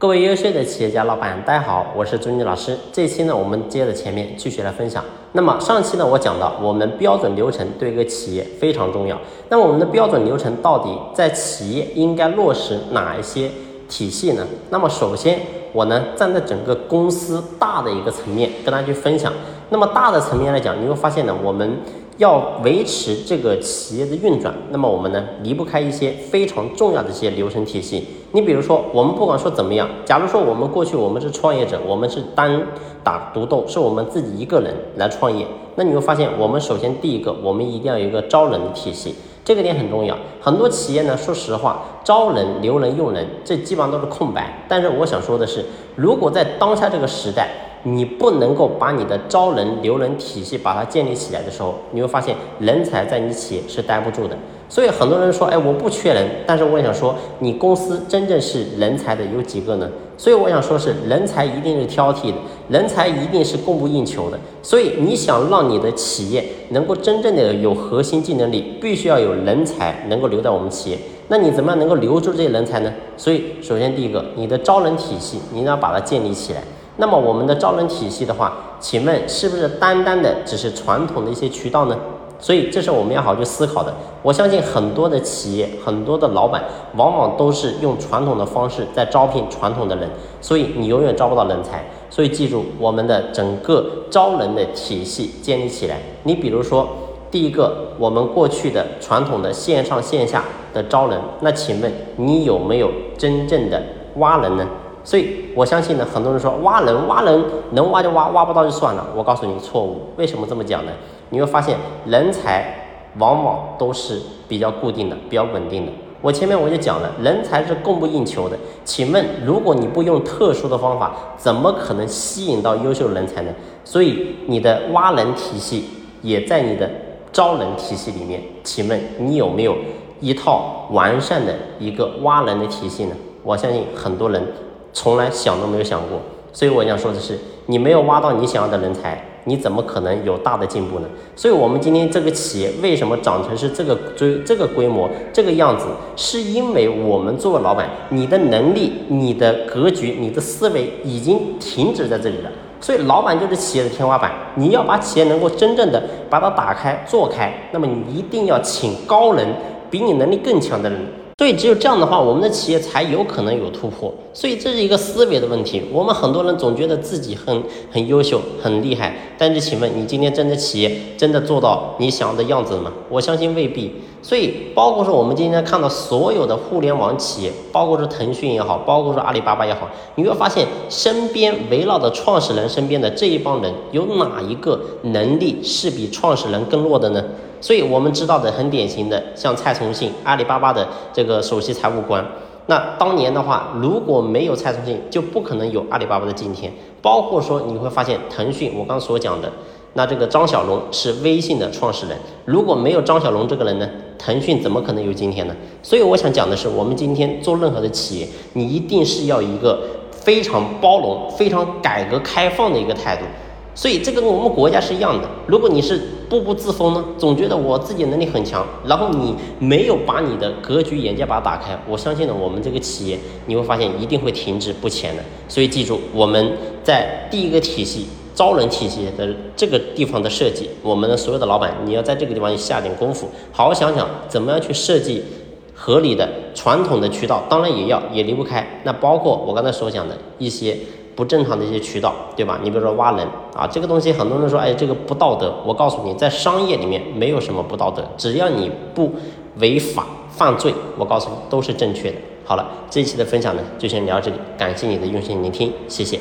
各位优秀的企业家老板，大家好，我是朱妮老师。这期呢，我们接着前面继续来分享。那么上期呢，我讲到我们标准流程对一个企业非常重要。那我们的标准流程到底在企业应该落实哪一些体系呢？那么首先，我呢站在整个公司大的一个层面跟大家去分享。那么大的层面来讲，你会发现呢，我们。要维持这个企业的运转，那么我们呢离不开一些非常重要的一些流程体系。你比如说，我们不管说怎么样，假如说我们过去我们是创业者，我们是单打独斗，是我们自己一个人来创业，那你会发现，我们首先第一个，我们一定要有一个招人的体系，这个点很重要。很多企业呢，说实话，招人、留人、用人，这基本上都是空白。但是我想说的是，如果在当下这个时代，你不能够把你的招人留人体系把它建立起来的时候，你会发现人才在你企业是待不住的。所以很多人说，哎，我不缺人，但是我想说，你公司真正是人才的有几个呢？所以我想说，是人才一定是挑剔的，人才一定是供不应求的。所以你想让你的企业能够真正的有核心竞争力，必须要有人才能够留在我们企业。那你怎么样能够留住这些人才呢？所以首先第一个，你的招人体系，你要把它建立起来。那么我们的招人体系的话，请问是不是单单的只是传统的一些渠道呢？所以这是我们要好去思考的。我相信很多的企业、很多的老板，往往都是用传统的方式在招聘传统的人，所以你永远招不到人才。所以记住，我们的整个招人的体系建立起来。你比如说，第一个，我们过去的传统的线上线下的招人，那请问你有没有真正的挖人呢？所以我相信呢，很多人说挖人挖人能挖就挖，挖不到就算了。我告诉你错误，为什么这么讲呢？你会发现人才往往都是比较固定的、比较稳定的。我前面我就讲了，人才是供不应求的。请问，如果你不用特殊的方法，怎么可能吸引到优秀人才呢？所以你的挖人体系也在你的招人体系里面。请问你有没有一套完善的一个挖人的体系呢？我相信很多人。从来想都没有想过，所以我想说的是，你没有挖到你想要的人才，你怎么可能有大的进步呢？所以，我们今天这个企业为什么长成是这个规这个规模这个样子，是因为我们作为老板，你的能力、你的格局、你的思维已经停止在这里了。所以，老板就是企业的天花板，你要把企业能够真正的把它打开做开，那么你一定要请高人，比你能力更强的人。所以只有这样的话，我们的企业才有可能有突破。所以这是一个思维的问题。我们很多人总觉得自己很很优秀、很厉害，但是请问你今天真的企业真的做到你想要的样子了吗？我相信未必。所以包括说我们今天看到所有的互联网企业，包括说腾讯也好，包括说阿里巴巴也好，你会发现身边围绕的创始人身边的这一帮人，有哪一个能力是比创始人更弱的呢？所以我们知道的很典型的，像蔡崇信，阿里巴巴的这个首席财务官。那当年的话，如果没有蔡崇信，就不可能有阿里巴巴的今天。包括说你会发现，腾讯我刚所讲的，那这个张小龙是微信的创始人。如果没有张小龙这个人呢，腾讯怎么可能有今天呢？所以我想讲的是，我们今天做任何的企业，你一定是要一个非常包容、非常改革开放的一个态度。所以这个跟我们国家是一样的。如果你是步步自封呢，总觉得我自己能力很强，然后你没有把你的格局眼界把它打开，我相信呢，我们这个企业你会发现一定会停滞不前的。所以记住，我们在第一个体系招人体系的这个地方的设计，我们的所有的老板，你要在这个地方下点功夫，好好想想怎么样去设计合理的传统的渠道，当然也要也离不开。那包括我刚才所讲的一些。不正常的一些渠道，对吧？你比如说挖人啊，这个东西很多人说，哎，这个不道德。我告诉你，在商业里面没有什么不道德，只要你不违法犯罪，我告诉你都是正确的。好了，这一期的分享呢，就先聊到这里，感谢你的用心聆听，谢谢。